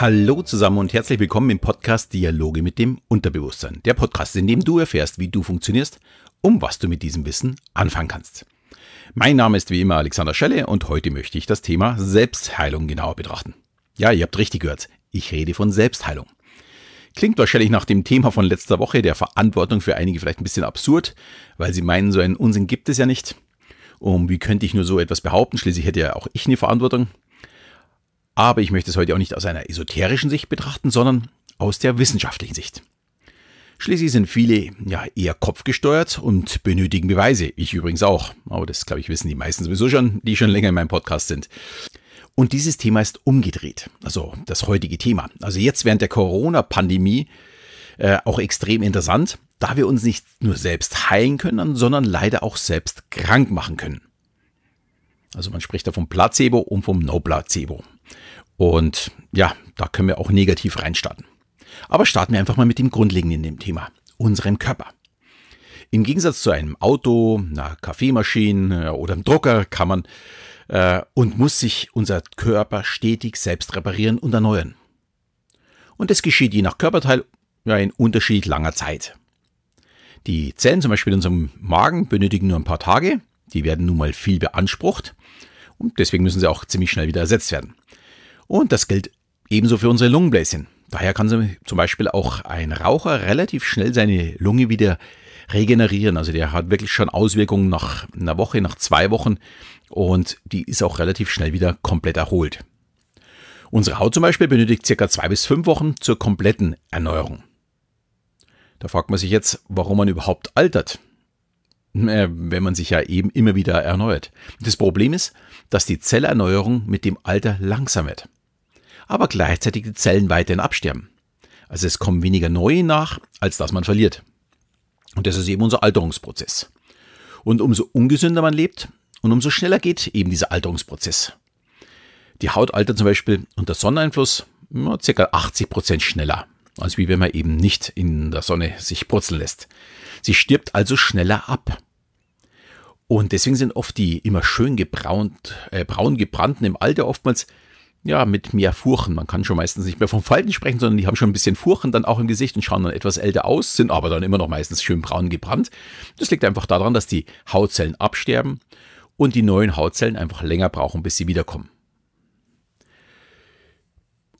Hallo zusammen und herzlich willkommen im Podcast Dialoge mit dem Unterbewusstsein. Der Podcast, in dem du erfährst, wie du funktionierst, um was du mit diesem Wissen anfangen kannst. Mein Name ist wie immer Alexander Schelle und heute möchte ich das Thema Selbstheilung genauer betrachten. Ja, ihr habt richtig gehört. Ich rede von Selbstheilung. Klingt wahrscheinlich nach dem Thema von letzter Woche, der Verantwortung für einige vielleicht ein bisschen absurd, weil sie meinen, so einen Unsinn gibt es ja nicht. Und wie könnte ich nur so etwas behaupten? Schließlich hätte ja auch ich eine Verantwortung. Aber ich möchte es heute auch nicht aus einer esoterischen Sicht betrachten, sondern aus der wissenschaftlichen Sicht. Schließlich sind viele ja eher kopfgesteuert und benötigen Beweise. Ich übrigens auch. Aber das, glaube ich, wissen die meisten sowieso schon, die schon länger in meinem Podcast sind. Und dieses Thema ist umgedreht. Also das heutige Thema. Also jetzt während der Corona-Pandemie äh, auch extrem interessant, da wir uns nicht nur selbst heilen können, sondern leider auch selbst krank machen können. Also man spricht da vom Placebo und vom No-Placebo. Und ja, da können wir auch negativ reinstarten. Aber starten wir einfach mal mit dem Grundlegenden in dem Thema, unserem Körper. Im Gegensatz zu einem Auto, einer Kaffeemaschine äh, oder einem Drucker kann man äh, und muss sich unser Körper stetig selbst reparieren und erneuern. Und das geschieht je nach Körperteil ja, in unterschiedlich langer Zeit. Die Zellen zum Beispiel in unserem Magen benötigen nur ein paar Tage, die werden nun mal viel beansprucht und deswegen müssen sie auch ziemlich schnell wieder ersetzt werden. Und das gilt ebenso für unsere Lungenbläschen. Daher kann zum Beispiel auch ein Raucher relativ schnell seine Lunge wieder regenerieren. Also der hat wirklich schon Auswirkungen nach einer Woche, nach zwei Wochen und die ist auch relativ schnell wieder komplett erholt. Unsere Haut zum Beispiel benötigt circa zwei bis fünf Wochen zur kompletten Erneuerung. Da fragt man sich jetzt, warum man überhaupt altert, äh, wenn man sich ja eben immer wieder erneuert. Das Problem ist, dass die Zellerneuerung mit dem Alter langsam wird aber gleichzeitig die Zellen weiterhin absterben. Also es kommen weniger neue nach, als dass man verliert. Und das ist eben unser Alterungsprozess. Und umso ungesünder man lebt und umso schneller geht eben dieser Alterungsprozess. Die Haut altert zum Beispiel unter Sonneneinfluss ja, ca. 80 Prozent schneller, als wie wenn man eben nicht in der Sonne sich purzeln lässt. Sie stirbt also schneller ab. Und deswegen sind oft die immer schön gebraunt, äh, braun gebrannten im Alter oftmals ja, mit mehr Furchen. Man kann schon meistens nicht mehr vom Falten sprechen, sondern die haben schon ein bisschen Furchen dann auch im Gesicht und schauen dann etwas älter aus, sind aber dann immer noch meistens schön braun gebrannt. Das liegt einfach daran, dass die Hautzellen absterben und die neuen Hautzellen einfach länger brauchen, bis sie wiederkommen.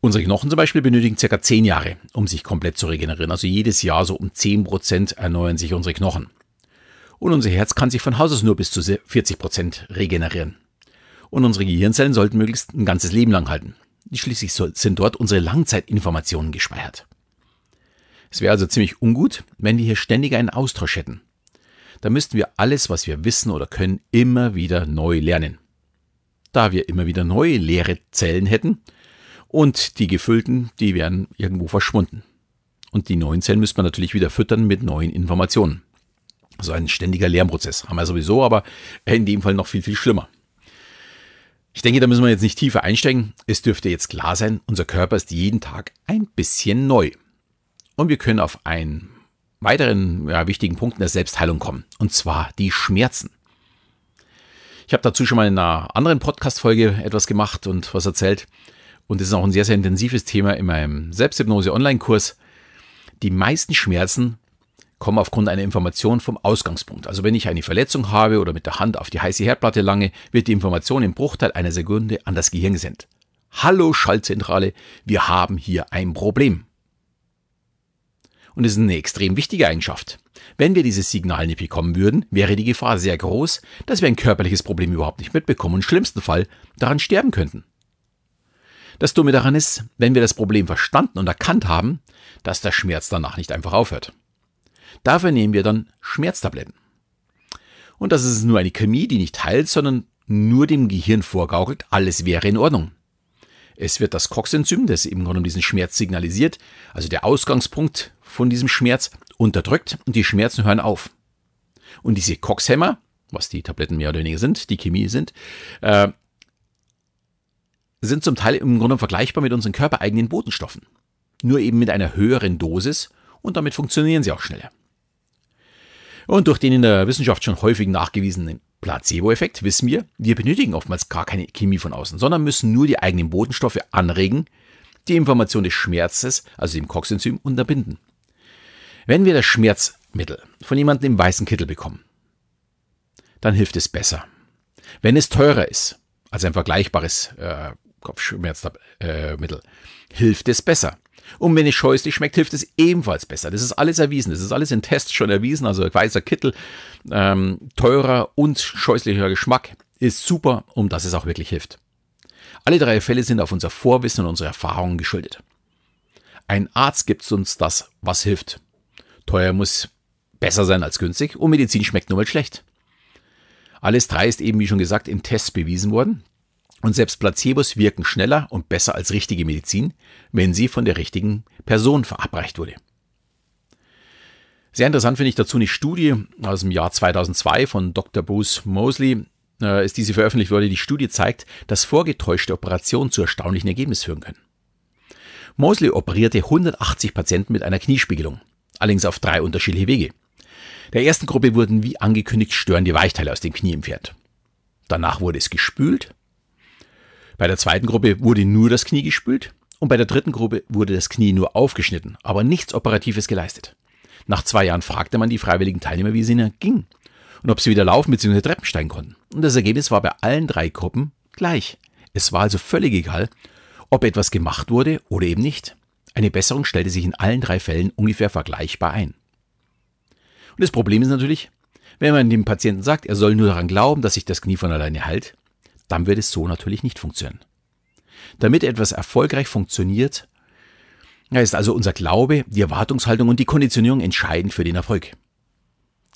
Unsere Knochen zum Beispiel benötigen circa 10 Jahre, um sich komplett zu regenerieren. Also jedes Jahr so um 10% erneuern sich unsere Knochen. Und unser Herz kann sich von Haus aus nur bis zu 40% regenerieren und unsere Gehirnzellen sollten möglichst ein ganzes Leben lang halten. Schließlich sind dort unsere Langzeitinformationen gespeichert. Es wäre also ziemlich ungut, wenn wir hier ständig einen Austausch hätten. Da müssten wir alles, was wir wissen oder können, immer wieder neu lernen. Da wir immer wieder neue leere Zellen hätten und die gefüllten, die wären irgendwo verschwunden. Und die neuen Zellen müsste man natürlich wieder füttern mit neuen Informationen. Also ein ständiger Lernprozess. Haben wir sowieso, aber in dem Fall noch viel, viel schlimmer. Ich denke, da müssen wir jetzt nicht tiefer einsteigen. Es dürfte jetzt klar sein, unser Körper ist jeden Tag ein bisschen neu. Und wir können auf einen weiteren ja, wichtigen Punkt in der Selbstheilung kommen. Und zwar die Schmerzen. Ich habe dazu schon mal in einer anderen Podcast-Folge etwas gemacht und was erzählt. Und das ist auch ein sehr, sehr intensives Thema in meinem Selbsthypnose-Online-Kurs. Die meisten Schmerzen komme aufgrund einer Information vom Ausgangspunkt. Also wenn ich eine Verletzung habe oder mit der Hand auf die heiße Herdplatte lange, wird die Information im Bruchteil einer Sekunde an das Gehirn gesendet. Hallo Schaltzentrale, wir haben hier ein Problem. Und es ist eine extrem wichtige Eigenschaft. Wenn wir dieses Signal nicht bekommen würden, wäre die Gefahr sehr groß, dass wir ein körperliches Problem überhaupt nicht mitbekommen und im schlimmsten Fall daran sterben könnten. Das Dumme daran ist, wenn wir das Problem verstanden und erkannt haben, dass der Schmerz danach nicht einfach aufhört. Dafür nehmen wir dann Schmerztabletten. Und das ist nur eine Chemie, die nicht heilt, sondern nur dem Gehirn vorgaukelt, alles wäre in Ordnung. Es wird das COX-Enzym, das im Grunde diesen Schmerz signalisiert, also der Ausgangspunkt von diesem Schmerz, unterdrückt und die Schmerzen hören auf. Und diese COX-Hämmer, was die Tabletten mehr oder weniger sind, die Chemie sind, äh, sind zum Teil im Grunde vergleichbar mit unseren körpereigenen Botenstoffen. Nur eben mit einer höheren Dosis und damit funktionieren sie auch schneller. Und durch den in der Wissenschaft schon häufig nachgewiesenen Placebo-Effekt wissen wir, wir benötigen oftmals gar keine Chemie von außen, sondern müssen nur die eigenen Botenstoffe anregen, die Information des Schmerzes, also dem Coxenzym, unterbinden. Wenn wir das Schmerzmittel von jemandem im weißen Kittel bekommen, dann hilft es besser. Wenn es teurer ist als ein vergleichbares äh, Kopfschmerzmittel, äh, hilft es besser. Und wenn es scheußlich schmeckt, hilft es ebenfalls besser. Das ist alles erwiesen. Das ist alles in Tests schon erwiesen. Also weißer Kittel, ähm, teurer und scheußlicher Geschmack ist super, um dass es auch wirklich hilft. Alle drei Fälle sind auf unser Vorwissen und unsere Erfahrungen geschuldet. Ein Arzt gibt uns das, was hilft. Teuer muss besser sein als günstig und Medizin schmeckt nur mal schlecht. Alles drei ist eben, wie schon gesagt, in Tests bewiesen worden. Und selbst Placebos wirken schneller und besser als richtige Medizin, wenn sie von der richtigen Person verabreicht wurde. Sehr interessant finde ich dazu eine Studie aus dem Jahr 2002 von Dr. Bruce Mosley, äh, ist diese veröffentlicht wurde. Die Studie zeigt, dass vorgetäuschte Operationen zu erstaunlichen Ergebnissen führen können. Mosley operierte 180 Patienten mit einer Kniespiegelung, allerdings auf drei unterschiedliche Wege. Der ersten Gruppe wurden wie angekündigt störende Weichteile aus dem Knie entfernt. Danach wurde es gespült. Bei der zweiten Gruppe wurde nur das Knie gespült und bei der dritten Gruppe wurde das Knie nur aufgeschnitten, aber nichts Operatives geleistet. Nach zwei Jahren fragte man die freiwilligen Teilnehmer, wie es ihnen ging und ob sie wieder laufen bzw. Treppen steigen konnten. Und das Ergebnis war bei allen drei Gruppen gleich. Es war also völlig egal, ob etwas gemacht wurde oder eben nicht. Eine Besserung stellte sich in allen drei Fällen ungefähr vergleichbar ein. Und das Problem ist natürlich, wenn man dem Patienten sagt, er soll nur daran glauben, dass sich das Knie von alleine heilt, dann wird es so natürlich nicht funktionieren. Damit etwas erfolgreich funktioniert, ist also unser Glaube, die Erwartungshaltung und die Konditionierung entscheidend für den Erfolg.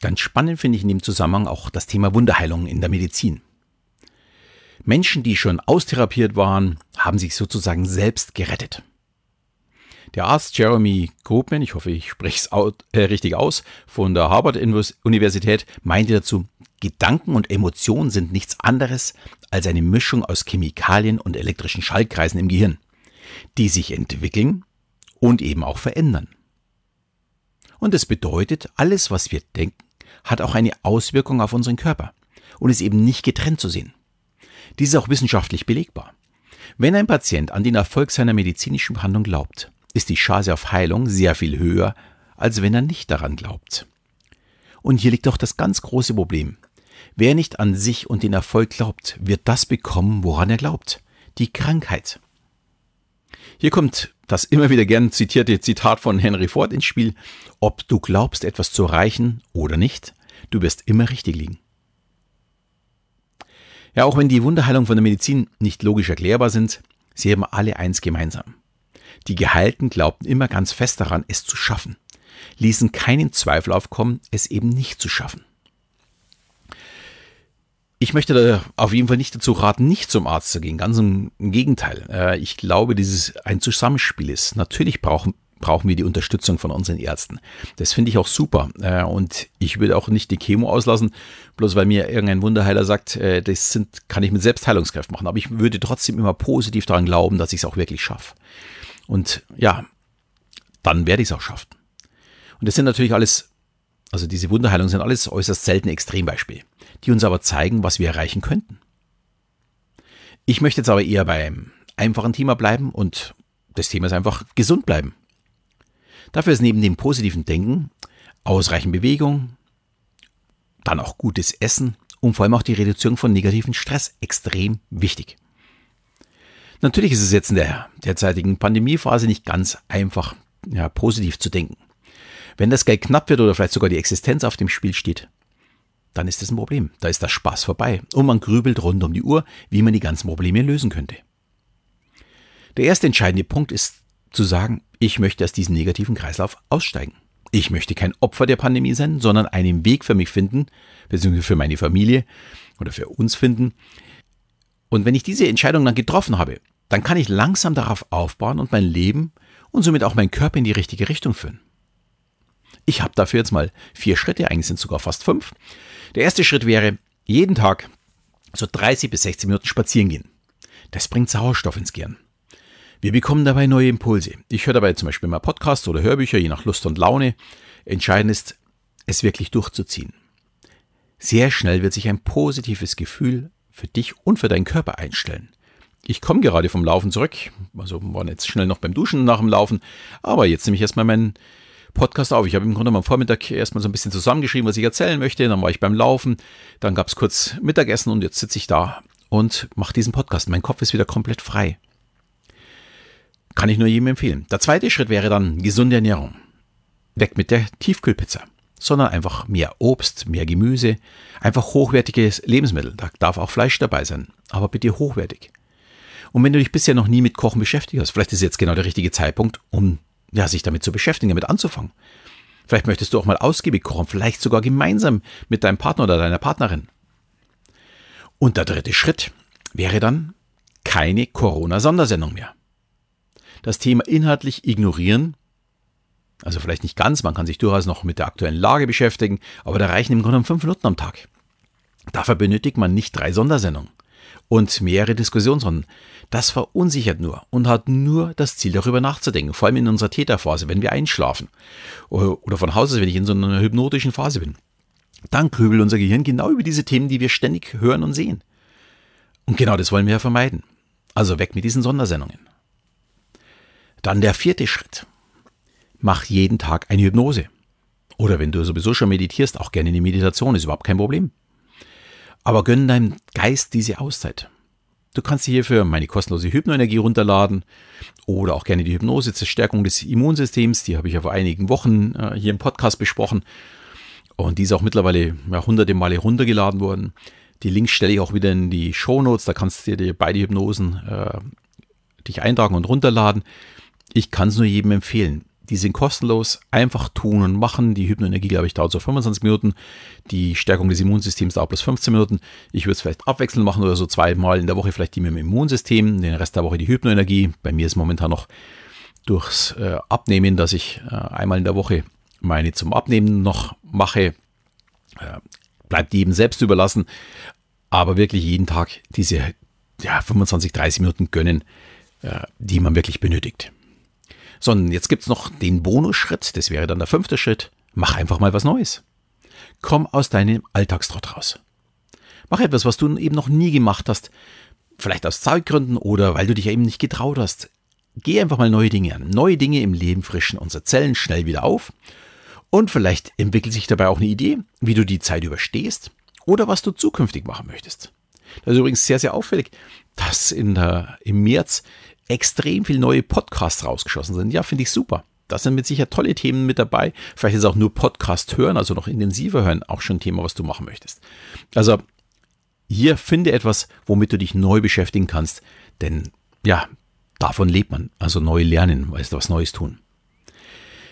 Ganz spannend finde ich in dem Zusammenhang auch das Thema Wunderheilung in der Medizin. Menschen, die schon austherapiert waren, haben sich sozusagen selbst gerettet. Der Arzt Jeremy Grobman, ich hoffe, ich spreche es äh, richtig aus, von der Harvard-Universität, meinte dazu, Gedanken und Emotionen sind nichts anderes als eine Mischung aus Chemikalien und elektrischen Schaltkreisen im Gehirn, die sich entwickeln und eben auch verändern. Und es bedeutet, alles, was wir denken, hat auch eine Auswirkung auf unseren Körper und ist eben nicht getrennt zu sehen. Dies ist auch wissenschaftlich belegbar. Wenn ein Patient an den Erfolg seiner medizinischen Behandlung glaubt, ist die Chance auf Heilung sehr viel höher, als wenn er nicht daran glaubt. Und hier liegt auch das ganz große Problem. Wer nicht an sich und den Erfolg glaubt, wird das bekommen, woran er glaubt. Die Krankheit. Hier kommt das immer wieder gern zitierte Zitat von Henry Ford ins Spiel. Ob du glaubst, etwas zu erreichen oder nicht, du wirst immer richtig liegen. Ja, auch wenn die Wunderheilung von der Medizin nicht logisch erklärbar sind, sie haben alle eins gemeinsam. Die Geheilten glaubten immer ganz fest daran, es zu schaffen, ließen keinen Zweifel aufkommen, es eben nicht zu schaffen. Ich möchte da auf jeden Fall nicht dazu raten, nicht zum Arzt zu gehen. Ganz im Gegenteil. Äh, ich glaube, dieses ein Zusammenspiel ist. Natürlich brauchen, brauchen wir die Unterstützung von unseren Ärzten. Das finde ich auch super. Äh, und ich würde auch nicht die Chemo auslassen, bloß weil mir irgendein Wunderheiler sagt, äh, das sind, kann ich mit Selbstheilungskräften machen. Aber ich würde trotzdem immer positiv daran glauben, dass ich es auch wirklich schaffe. Und ja, dann werde ich es auch schaffen. Und das sind natürlich alles, also diese Wunderheilungen sind alles äußerst seltene Extrembeispiele die uns aber zeigen, was wir erreichen könnten. Ich möchte jetzt aber eher beim einfachen Thema bleiben und das Thema ist einfach gesund bleiben. Dafür ist neben dem positiven Denken ausreichend Bewegung, dann auch gutes Essen und vor allem auch die Reduzierung von negativen Stress extrem wichtig. Natürlich ist es jetzt in der derzeitigen Pandemiephase nicht ganz einfach, ja, positiv zu denken. Wenn das Geld knapp wird oder vielleicht sogar die Existenz auf dem Spiel steht, dann ist das ein Problem. Da ist der Spaß vorbei und man grübelt rund um die Uhr, wie man die ganzen Probleme lösen könnte. Der erste entscheidende Punkt ist zu sagen, ich möchte aus diesem negativen Kreislauf aussteigen. Ich möchte kein Opfer der Pandemie sein, sondern einen Weg für mich finden, beziehungsweise für meine Familie oder für uns finden. Und wenn ich diese Entscheidung dann getroffen habe, dann kann ich langsam darauf aufbauen und mein Leben und somit auch meinen Körper in die richtige Richtung führen. Ich habe dafür jetzt mal vier Schritte, eigentlich sind sogar fast fünf. Der erste Schritt wäre, jeden Tag so 30 bis 60 Minuten spazieren gehen. Das bringt Sauerstoff ins Gehirn. Wir bekommen dabei neue Impulse. Ich höre dabei zum Beispiel mal Podcasts oder Hörbücher, je nach Lust und Laune. Entscheidend ist, es wirklich durchzuziehen. Sehr schnell wird sich ein positives Gefühl für dich und für deinen Körper einstellen. Ich komme gerade vom Laufen zurück. Also war jetzt schnell noch beim Duschen nach dem Laufen. Aber jetzt nehme ich erstmal meinen Podcast auf. Ich habe im Grunde am Vormittag erstmal so ein bisschen zusammengeschrieben, was ich erzählen möchte. Dann war ich beim Laufen. Dann gab es kurz Mittagessen und jetzt sitze ich da und mache diesen Podcast. Mein Kopf ist wieder komplett frei. Kann ich nur jedem empfehlen. Der zweite Schritt wäre dann gesunde Ernährung. Weg mit der Tiefkühlpizza sondern einfach mehr Obst, mehr Gemüse, einfach hochwertiges Lebensmittel. Da darf auch Fleisch dabei sein, aber bitte hochwertig. Und wenn du dich bisher noch nie mit Kochen beschäftigt hast, vielleicht ist jetzt genau der richtige Zeitpunkt, um ja, sich damit zu beschäftigen, damit anzufangen. Vielleicht möchtest du auch mal ausgiebig kochen, vielleicht sogar gemeinsam mit deinem Partner oder deiner Partnerin. Und der dritte Schritt wäre dann keine Corona-Sondersendung mehr. Das Thema inhaltlich ignorieren also vielleicht nicht ganz, man kann sich durchaus noch mit der aktuellen Lage beschäftigen, aber da reichen im Grunde fünf Minuten am Tag. Dafür benötigt man nicht drei Sondersendungen und mehrere Diskussionsrunden. Das verunsichert nur und hat nur das Ziel, darüber nachzudenken, vor allem in unserer Täterphase, wenn wir einschlafen oder von Haus aus, wenn ich in so einer hypnotischen Phase bin. Dann grübelt unser Gehirn genau über diese Themen, die wir ständig hören und sehen. Und genau das wollen wir ja vermeiden. Also weg mit diesen Sondersendungen. Dann der vierte Schritt mach jeden Tag eine Hypnose. Oder wenn du sowieso schon meditierst, auch gerne eine Meditation, ist überhaupt kein Problem. Aber gönn deinem Geist diese Auszeit. Du kannst dir hierfür meine kostenlose Hypnoenergie runterladen oder auch gerne die Hypnose zur Stärkung des Immunsystems. Die habe ich ja vor einigen Wochen äh, hier im Podcast besprochen. Und die ist auch mittlerweile ja, hunderte Male runtergeladen worden. Die Links stelle ich auch wieder in die Show Notes. Da kannst du dir beide Hypnosen äh, dich eintragen und runterladen. Ich kann es nur jedem empfehlen. Die sind kostenlos, einfach tun und machen. Die Hypnoenergie, glaube ich, dauert so 25 Minuten. Die Stärkung des Immunsystems dauert plus 15 Minuten. Ich würde es vielleicht abwechselnd machen oder so zweimal in der Woche vielleicht die mit dem Immunsystem, den Rest der Woche die Hypnoenergie. Bei mir ist momentan noch durchs äh, Abnehmen, dass ich äh, einmal in der Woche meine zum Abnehmen noch mache. Äh, bleibt jedem selbst überlassen. Aber wirklich jeden Tag diese ja, 25, 30 Minuten gönnen, äh, die man wirklich benötigt. Sondern jetzt gibt es noch den Bonusschritt, das wäre dann der fünfte Schritt. Mach einfach mal was Neues. Komm aus deinem Alltagstrott raus. Mach etwas, was du eben noch nie gemacht hast. Vielleicht aus Zeitgründen oder weil du dich eben nicht getraut hast. Geh einfach mal neue Dinge an. Neue Dinge im Leben frischen unsere Zellen schnell wieder auf. Und vielleicht entwickelt sich dabei auch eine Idee, wie du die Zeit überstehst oder was du zukünftig machen möchtest. Das ist übrigens sehr, sehr auffällig, dass in der, im März extrem viele neue Podcasts rausgeschossen sind. Ja, finde ich super. Da sind mit Sicherheit tolle Themen mit dabei. Vielleicht ist auch nur Podcast hören, also noch intensiver hören, auch schon ein Thema, was du machen möchtest. Also hier finde etwas, womit du dich neu beschäftigen kannst. Denn ja, davon lebt man. Also neu lernen, weißt du, was Neues tun.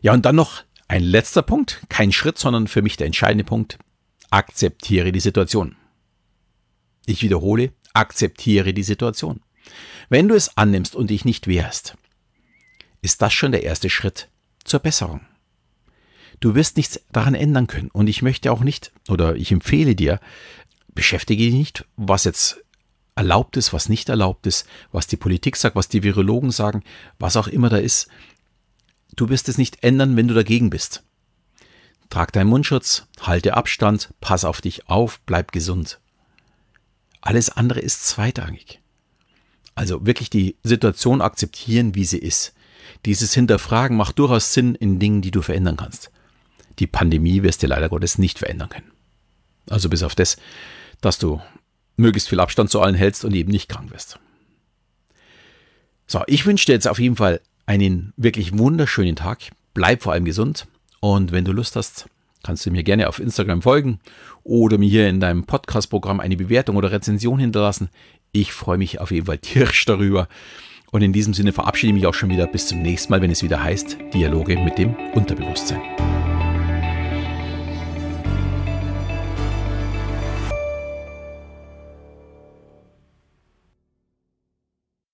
Ja, und dann noch ein letzter Punkt. Kein Schritt, sondern für mich der entscheidende Punkt. Akzeptiere die Situation. Ich wiederhole, akzeptiere die Situation. Wenn du es annimmst und dich nicht wehrst, ist das schon der erste Schritt zur Besserung. Du wirst nichts daran ändern können. Und ich möchte auch nicht, oder ich empfehle dir, beschäftige dich nicht, was jetzt erlaubt ist, was nicht erlaubt ist, was die Politik sagt, was die Virologen sagen, was auch immer da ist. Du wirst es nicht ändern, wenn du dagegen bist. Trag deinen Mundschutz, halte Abstand, pass auf dich auf, bleib gesund. Alles andere ist zweitrangig. Also wirklich die Situation akzeptieren, wie sie ist. Dieses Hinterfragen macht durchaus Sinn in Dingen, die du verändern kannst. Die Pandemie wirst du leider Gottes nicht verändern können. Also bis auf das, dass du möglichst viel Abstand zu allen hältst und eben nicht krank wirst. So, ich wünsche dir jetzt auf jeden Fall einen wirklich wunderschönen Tag. Bleib vor allem gesund und wenn du Lust hast, kannst du mir gerne auf Instagram folgen oder mir hier in deinem Podcast-Programm eine Bewertung oder Rezension hinterlassen. Ich freue mich auf jeden Fall tierisch darüber. Und in diesem Sinne verabschiede ich mich auch schon wieder bis zum nächsten Mal, wenn es wieder heißt Dialoge mit dem Unterbewusstsein.